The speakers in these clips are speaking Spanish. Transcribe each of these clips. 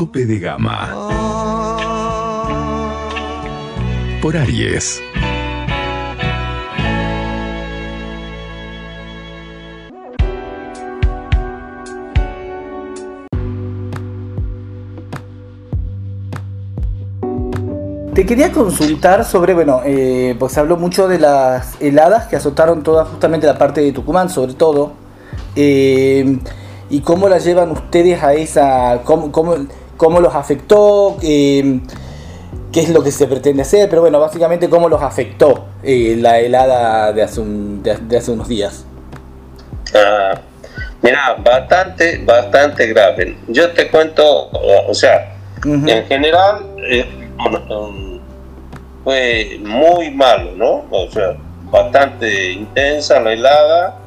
Tope de Gama por Aries. Te quería consultar sobre, bueno, eh, pues habló mucho de las heladas que azotaron toda justamente la parte de Tucumán, sobre todo, eh, y cómo la llevan ustedes a esa, cómo, cómo, cómo los afectó, eh, qué es lo que se pretende hacer, pero bueno, básicamente cómo los afectó eh, la helada de hace, un- de- de hace unos días. Ah, mira, bastante, bastante grave. Yo te cuento, o sea, en general eh, fue muy malo, ¿no? O sea, bastante intensa la helada,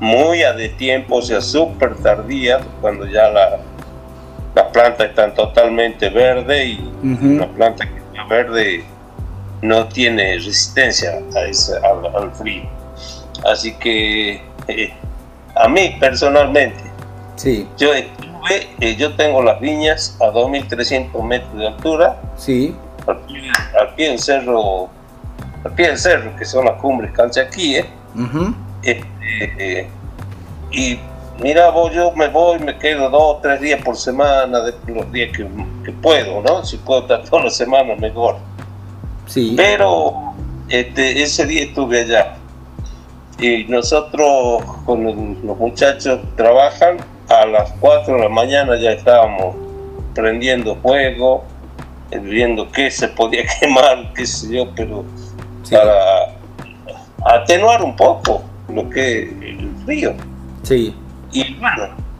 muy a de tiempo, o sea, súper tardía, cuando ya la, las plantas están totalmente verdes y Ujú. una planta que está verde no tiene resistencia a ese- al, al frío. Así que eh, a mí personalmente, Sí, yo estuve, eh, yo tengo las viñas a 2.300 metros de altura, sí, al pie, al pie del cerro, al pie del cerro, que son las cumbres calchaquíes, ujú, este, eh, y mira vos, yo me voy, me quedo dos, tres días por semana, de los días que, que puedo, ¿no? Si puedo estar toda la semana, mejor. sí, Pero este, ese día estuve allá y nosotros con el- los muchachos trabajan a las 4 de la mañana ya estábamos prendiendo fuego, eh, viendo qué se podía quemar, qué sé yo, pero sí, para atenuar un poco lo que el frío. sí, Y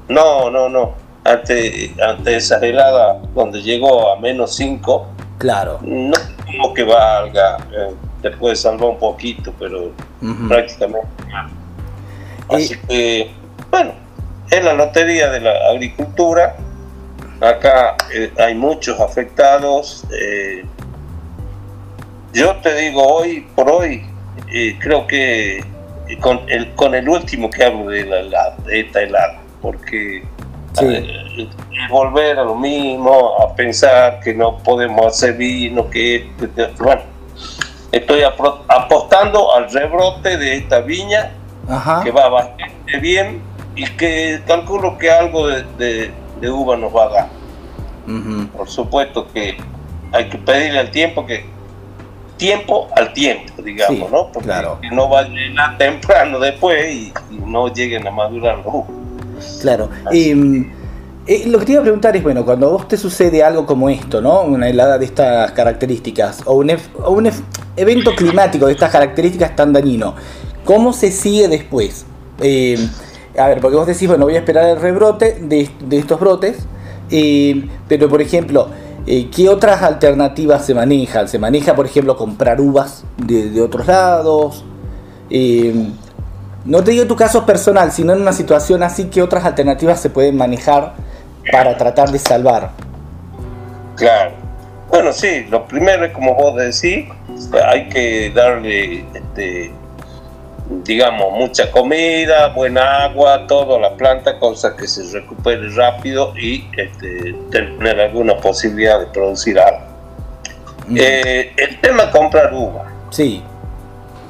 no, no, no. Ante, ante esa helada donde llegó a menos 5, claro. no como que valga, eh, te puede salvar un poquito, pero prácticamente. Así Y- que, bueno, es la lotería de la agricultura. Acá eh, hay muchos afectados. eh, yo te digo, hoy por hoy, eh, creo que con el, con el último que hablo de, la, de esta helada, porque Sí. eh, volver a lo mismo, a pensar que no podemos hacer vino, que bueno, estoy apostando al rebrote de esta viña Ajá. que va bastante bien y que calculo que algo de, de- de uva nos va a dar. Por supuesto que hay que pedirle al tiempo que tiempo al tiempo, digamos, Sí, ¿no? Porque claro. que no va a llegar temprano después y, y no lleguen a madurar. Claro. Eh, eh, lo que te iba a preguntar es, bueno, cuando a vos te sucede algo como esto, ¿no? Una helada de estas características, o un, o evento climático de estas características tan dañino, ¿cómo se sigue después? Eh, a ver, porque vos decís, bueno, voy a esperar el rebrote de, de estos brotes, eh, pero por ejemplo, eh, ¿qué otras alternativas se manejan? ¿Se maneja, por ejemplo, comprar uvas de, otros lados? Eh, no te digo tu caso personal, sino en una situación así que otras alternativas se pueden manejar para tratar de salvar. Claro. Bueno, sí, lo primero es como vos decís, hay que darle, este, digamos, mucha comida, buena agua, toda la planta, cosa que se recupere rápido y este, tener alguna posibilidad de producir algo. Mm, Eh, el tema de comprar uva. sí,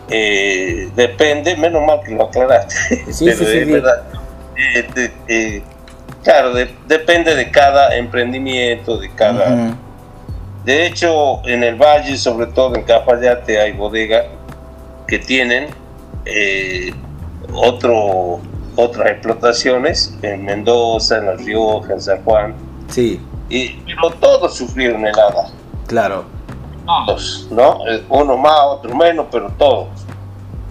eh, depende, menos mal que lo aclaraste. Sí, pero sí, sí, es verdad. Eh, de- claro, de- depende de cada emprendimiento, de cada... De hecho, en el valle, sobre todo en Cafayate, hay bodegas que tienen eh, otro, otras explotaciones en Mendoza, en La Rioja, en San Juan, sí, y pero todos sufrieron heladas, claro. todos, ¿no? Eh, Uno más, otro menos, pero todos.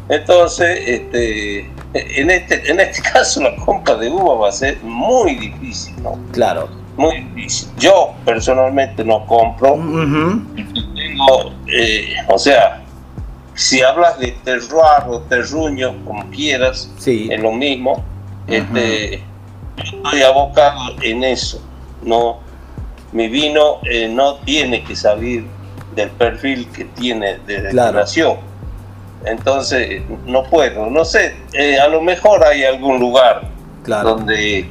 Entonces, este, en este, en este caso la compra de uva va a ser muy difícil, ¿no? Claro. Muy difícil. Yo personalmente no compro, tengo, eh, o sea, si hablas de terroir o terruño, como quieras, Sí. es lo mismo. Este, estoy abocado en eso. No, mi vino eh, no tiene que salir del perfil que tiene desde Claro. que nació. Entonces, no puedo. No sé, eh, a lo mejor hay algún lugar Claro. donde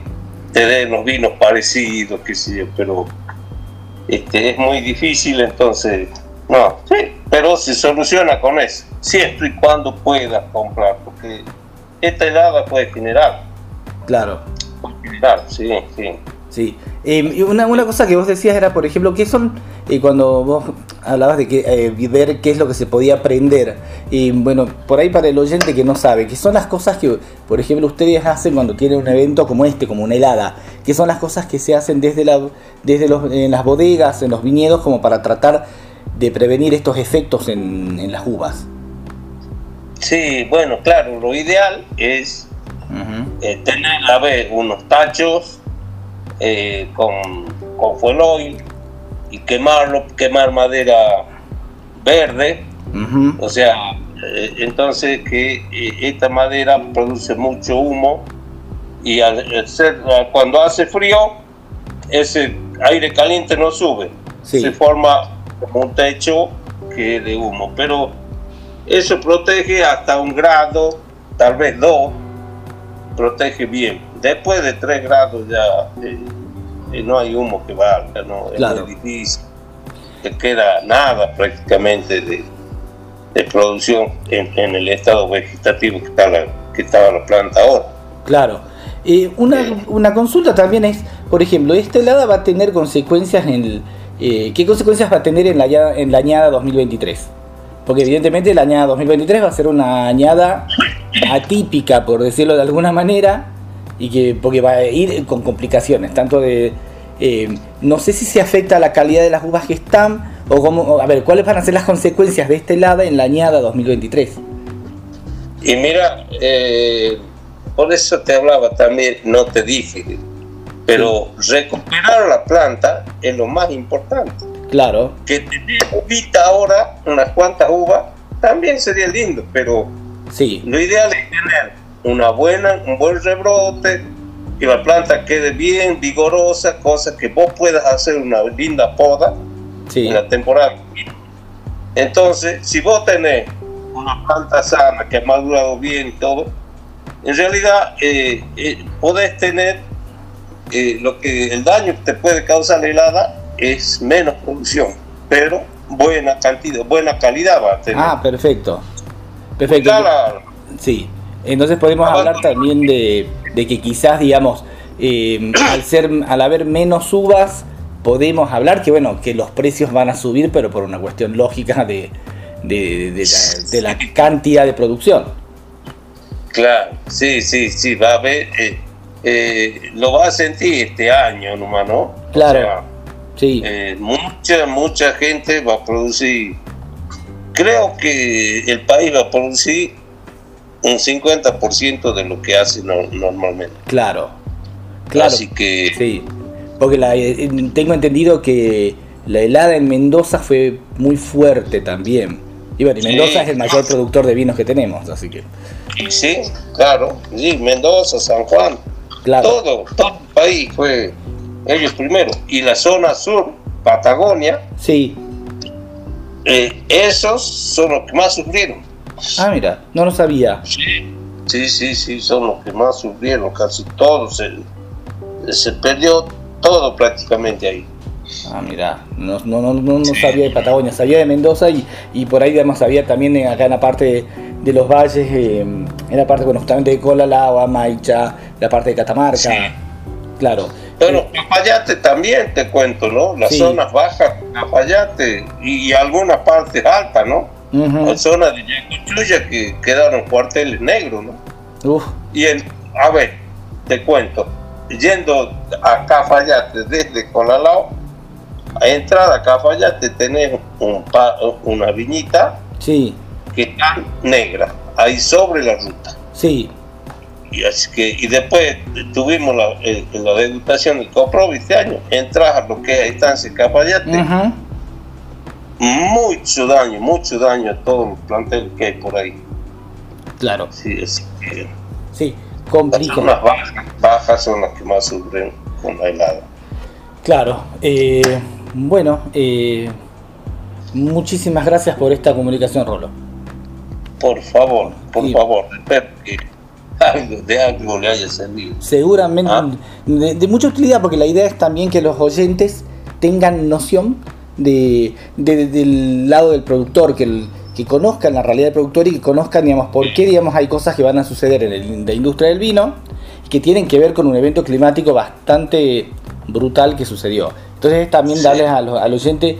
te den los vinos parecidos, qué sé yo, pero este, es muy difícil, entonces, no, sí, pero se soluciona con eso, siempre y cuando puedas comprar, porque esta helada puede generar, Claro. puede generar, sí, sí. Sí. Eh, y una, una cosa que vos decías era, por ejemplo, ¿qué son, eh, cuando vos hablabas de que, eh, ver qué es lo que se podía aprender? Y bueno, por ahí para el oyente que no sabe, ¿qué son las cosas que, por ejemplo, ustedes hacen cuando tienen un evento como este, como una helada? ¿Qué son las cosas que se hacen desde, la, desde los, en las bodegas, en los viñedos, como para tratar de prevenir estos efectos en, en las uvas? Sí, bueno, claro, lo ideal es eh, tener a ver unos tachos eh, con, con fuel oil y quemarlo, quemar madera verde, o sea, eh, entonces que esta madera produce mucho humo y al, al ser- cuando hace frío, ese aire caliente no sube, Sí. se forma como un techo que es de humo, pero eso protege hasta un grado, tal vez dos, protege bien. Después de 3 grados ya eh, eh, no hay humo que valga, no es Claro. muy difícil. Te queda nada prácticamente de, de producción en, en el estado vegetativo que, está la, que estaba la planta ahora. Claro. Eh, una, una consulta también es, por ejemplo, ¿esta helada va a tener consecuencias en el... eh, ¿Qué consecuencias va a tener en la, añada- en la añada 2023? Porque evidentemente la añada 2023 va a ser una añada atípica, por decirlo de alguna manera, y que porque va a ir con complicaciones, tanto de... eh, no sé si se afecta a la calidad de las uvas que están, o cómo... A ver, ¿cuáles van a ser las consecuencias de esta helada en la añada 2023? Y mira, eh, por eso te hablaba también, no te dije, pero recuperar la planta es lo más importante. Claro, Que tener uvita ahora, unas cuantas uvas, también sería lindo, pero sí, lo ideal es tener una buena, un buen rebrote, que la planta quede bien vigorosa, cosa que vos puedas hacer una linda poda sí, en la temporada. Entonces, si vos tenés una planta sana que ha madurado bien y todo, en realidad eh, eh, podés tener eh, lo que el daño que te puede causar la helada es menos producción, pero buena cantidad, buena calidad va a tener. Ah, perfecto. Perfecto. La- Sí. Entonces podemos Ah, hablar también de, de que quizás, digamos, eh, al ser, al haber menos uvas, podemos hablar que bueno, que los precios van a subir, pero por una cuestión lógica de, de, de la, de la cantidad de producción. Claro, sí, sí, sí, va a haber, eh, eh, lo va a sentir este año nomás, ¿no? O Claro. sea, Sí, Eh, mucha, mucha gente va a producir. Creo que el país va a producir un 50% de lo que hace no- normalmente. claro. Claro. Así que Sí. Porque la, eh, tengo entendido que la helada en Mendoza fue muy fuerte también. Y bueno, y Sí. Mendoza es el mayor productor de vinos que tenemos, así que. sí, claro, sí, Mendoza, San Juan, Claro. todo, todo el país fue ellos primero. Y la zona sur, Patagonia, Sí. eh, esos son los que más sufrieron. Ah, mira, no lo sabía. Sí, sí, sí, son los que más sufrieron, casi todos. Se, se perdió todo prácticamente ahí. Ah, mira, no, no, no, no, no sabía de Patagonia, sabía de Mendoza y, y por ahí digamos sabía también acá en la parte de, de los valles, eh, en la parte, bueno, justamente de Colalao, Maicha, la parte de Catamarca. Sí. Claro. Bueno, Eh, Cafayate también te cuento, ¿no? Las Sí. zonas bajas, Cafayate y, algunas partes altas, ¿no? ujú, Hay zonas de Yacuchuya que quedaron cuarteles negros, ¿no? uf, Y el, a ver, te cuento, yendo a Cafayate desde Colalao, a entrada a Cafayate tenés un pa- una viñita sí, que está negra, ahí sobre la ruta. sí, y, así que, y después tuvimos la, el- la degustación del Copro este año. Entras a lo que es Estancia Capayate, Ujú. mucho daño, mucho daño a todos los planteles que hay por ahí. Claro, Sí, así que sí, las complica. zonas bajas, bajas son las que más sufren con la helada. Claro, eh, bueno, eh, muchísimas gracias por esta comunicación, Rolo. Por favor, por Sí. favor, que algo de algo le haya servido. Seguramente Ah. de, de mucha utilidad porque la idea es también que los oyentes tengan noción de, de- del lado del productor, que, el- que conozcan la realidad del productor y que conozcan, digamos, por qué, digamos, hay cosas que van a suceder en el- la industria del vino que tienen que ver con un evento climático bastante brutal que sucedió. Entonces es también Sí. darles a los- al oyente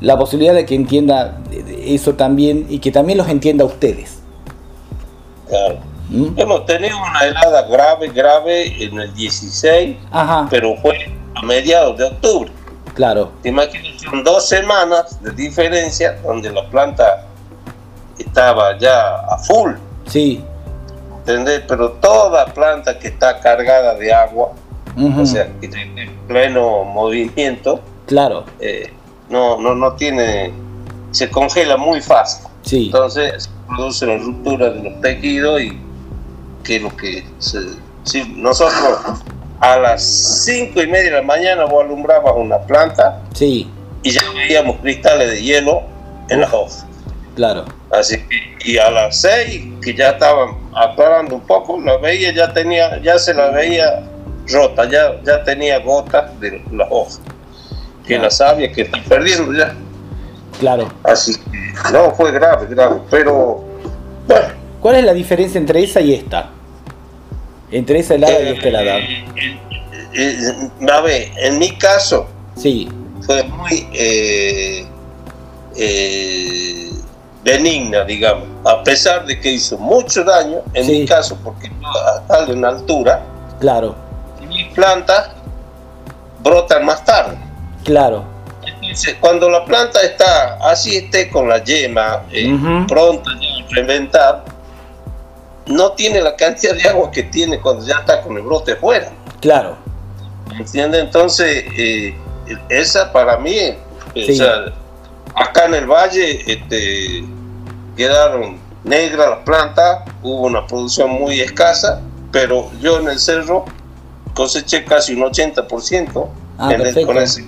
la posibilidad de que entienda eso también y que también los entienda a ustedes. Claro. ¿Mm? Hemos tenido una helada grave, grave en el 16, Ajá, pero fue a mediados de octubre. claro, Te imaginas, son dos semanas de diferencia donde la planta estaba ya a full, sí. ¿entendés? Pero toda planta que está cargada de agua, ujú, o sea, que tiene pleno movimiento, claro, eh, no, no, no tiene, se congela muy fácil. sí. Entonces se produce la ruptura de los tejidos y que lo que se, si nosotros a las cinco y media de la mañana vos alumbrabas una planta Sí, y ya veíamos cristales de hielo en las hojas. claro, Así que, y a las 6, que ya estaban aclarando un poco, la veía, ya tenía, ya se la veía rota, ya, ya tenía gotas de las hojas. Que la savia que está perdiendo ya. claro. Así que, no, fue grave, grave, pero bueno. ¿Cuál es la diferencia entre esa y esta? Entre esa helada y esta helada. eh, eh, a ver, en mi caso Sí, fue muy eh, eh, benigna, digamos, a pesar de que hizo mucho daño, en Sí. mi caso, porque a en altura, claro, mis plantas brotan más tarde. claro, Entonces, cuando la planta está así, esté con la yema eh, Ujú. pronta ya a reventar, no tiene la cantidad de agua que tiene cuando ya está con el brote fuera. claro. ¿Entiendes? Entonces, eh, esa para mí, eh, Sí. o sea, acá en el valle este, quedaron negras las plantas, hubo una producción muy escasa, pero yo en el cerro coseché casi un 80%. Ah, en el- con ese-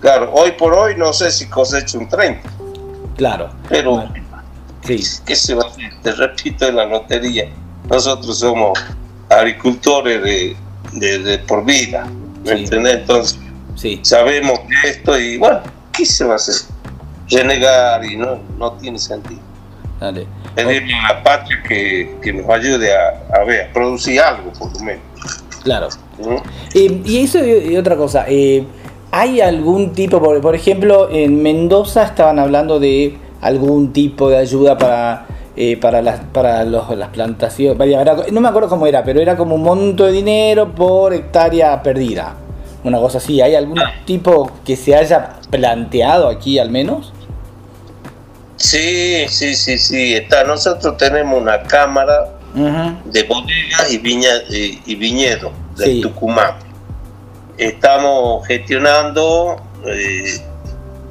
claro, hoy por hoy no sé si cosecho un 30, Claro. pero Bueno, Sí, ¿qué se va a hacer? Te repito, en la lotería. Nosotros somos agricultores de, de- de por vida, ¿me Sí. entiendes? Entonces, sí, sabemos esto y bueno, ¿qué se va a hacer? Renegar y no, no tiene sentido. dale. Pedirle a la patria que, que nos ayude a, a ver, a producir algo por lo menos. Claro. ¿no? Eh, y eso y, y otra cosa, eh, ¿hay algún tipo, por, por ejemplo, en Mendoza estaban hablando de algún tipo de ayuda para eh, para las para los, las plantaciones? No me acuerdo cómo era, pero era como un monto de dinero por hectárea perdida. Una cosa así, ¿hay algún tipo que se haya planteado aquí al menos? Sí, sí, sí, sí, está. Nosotros tenemos una cámara de bodegas y, viña, y, y viñedos de Sí. Tucumán. Estamos gestionando, eh,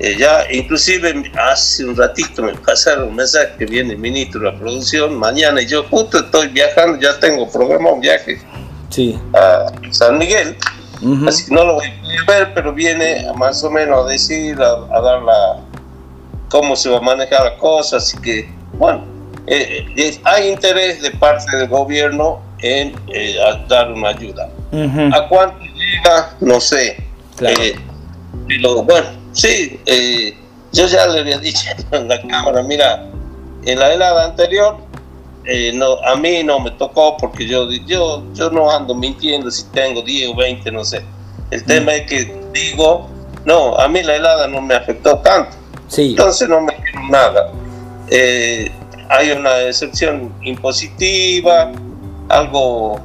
eh, ya inclusive hace un ratito me pasaron un mensaje que viene el ministro de la producción mañana y yo justo estoy viajando, ya tengo programado un viaje Sí. a San Miguel, ujú, así que no lo voy a ver, pero viene más o menos a decir, a, a dar la, cómo se va a manejar la cosa, así que bueno, eh, eh, hay interés de parte del gobierno en eh, dar una ayuda. ujú, ¿A cuánto llega? No sé. Claro. Eh, pero bueno, sí, eh, yo ya le había dicho en la cámara, mira, en la helada anterior, eh, no, a mí no me tocó porque yo, yo, yo no ando mintiendo si tengo 10 o 20, no sé. El tema es que digo, no, a mí la helada no me afectó tanto. Sí. Entonces no me dieron nada. Eh, hay una excepción impositiva, algo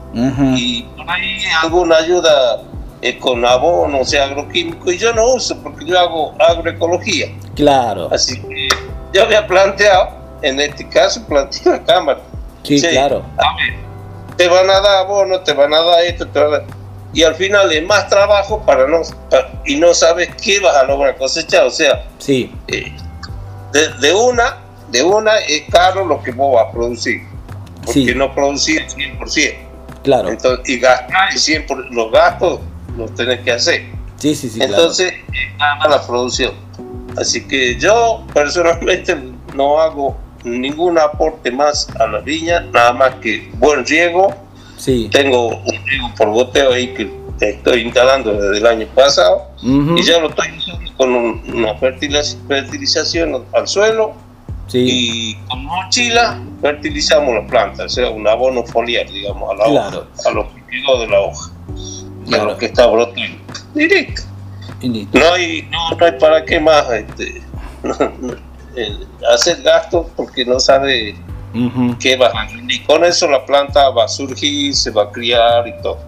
y por ahí alguna ayuda eh, con abono, o sea, agroquímico, y yo no uso porque yo hago agroecología. Claro. Así que yo había planteado, en este caso, planteé la cámara. Sí, Sí, claro. A ver, te van a dar abono, te van a dar esto, te van a dar- y al final es más trabajo para no y no sabes qué vas a lograr cosechar, o sea, Sí, eh, de, de una, de una es caro lo que vos vas a producir, porque Sí. no producís el 100%. claro. Entonces, y gastar el 100%, los gastos los tenés que hacer. Sí, sí, sí, claro. Entonces, es nada la producción. Así que yo personalmente no hago ningún aporte más a la viña, nada más que buen riego. Sí. Tengo un riego por goteo ahí que estoy instalando desde el año pasado y ya lo estoy usando con un- una fertiliz- fertilización al suelo Sí, y con mochila fertilizamos las plantas, o sea, un abono foliar, digamos, a la Claro. hoja, a lo que quedó de la hoja, Claro. lo que está brotando. Directo. y. No hay, no, no hay para qué más este, hacer gastos porque no sabe qué va a rendir. Con eso la planta va a surgir, se va a criar y todo.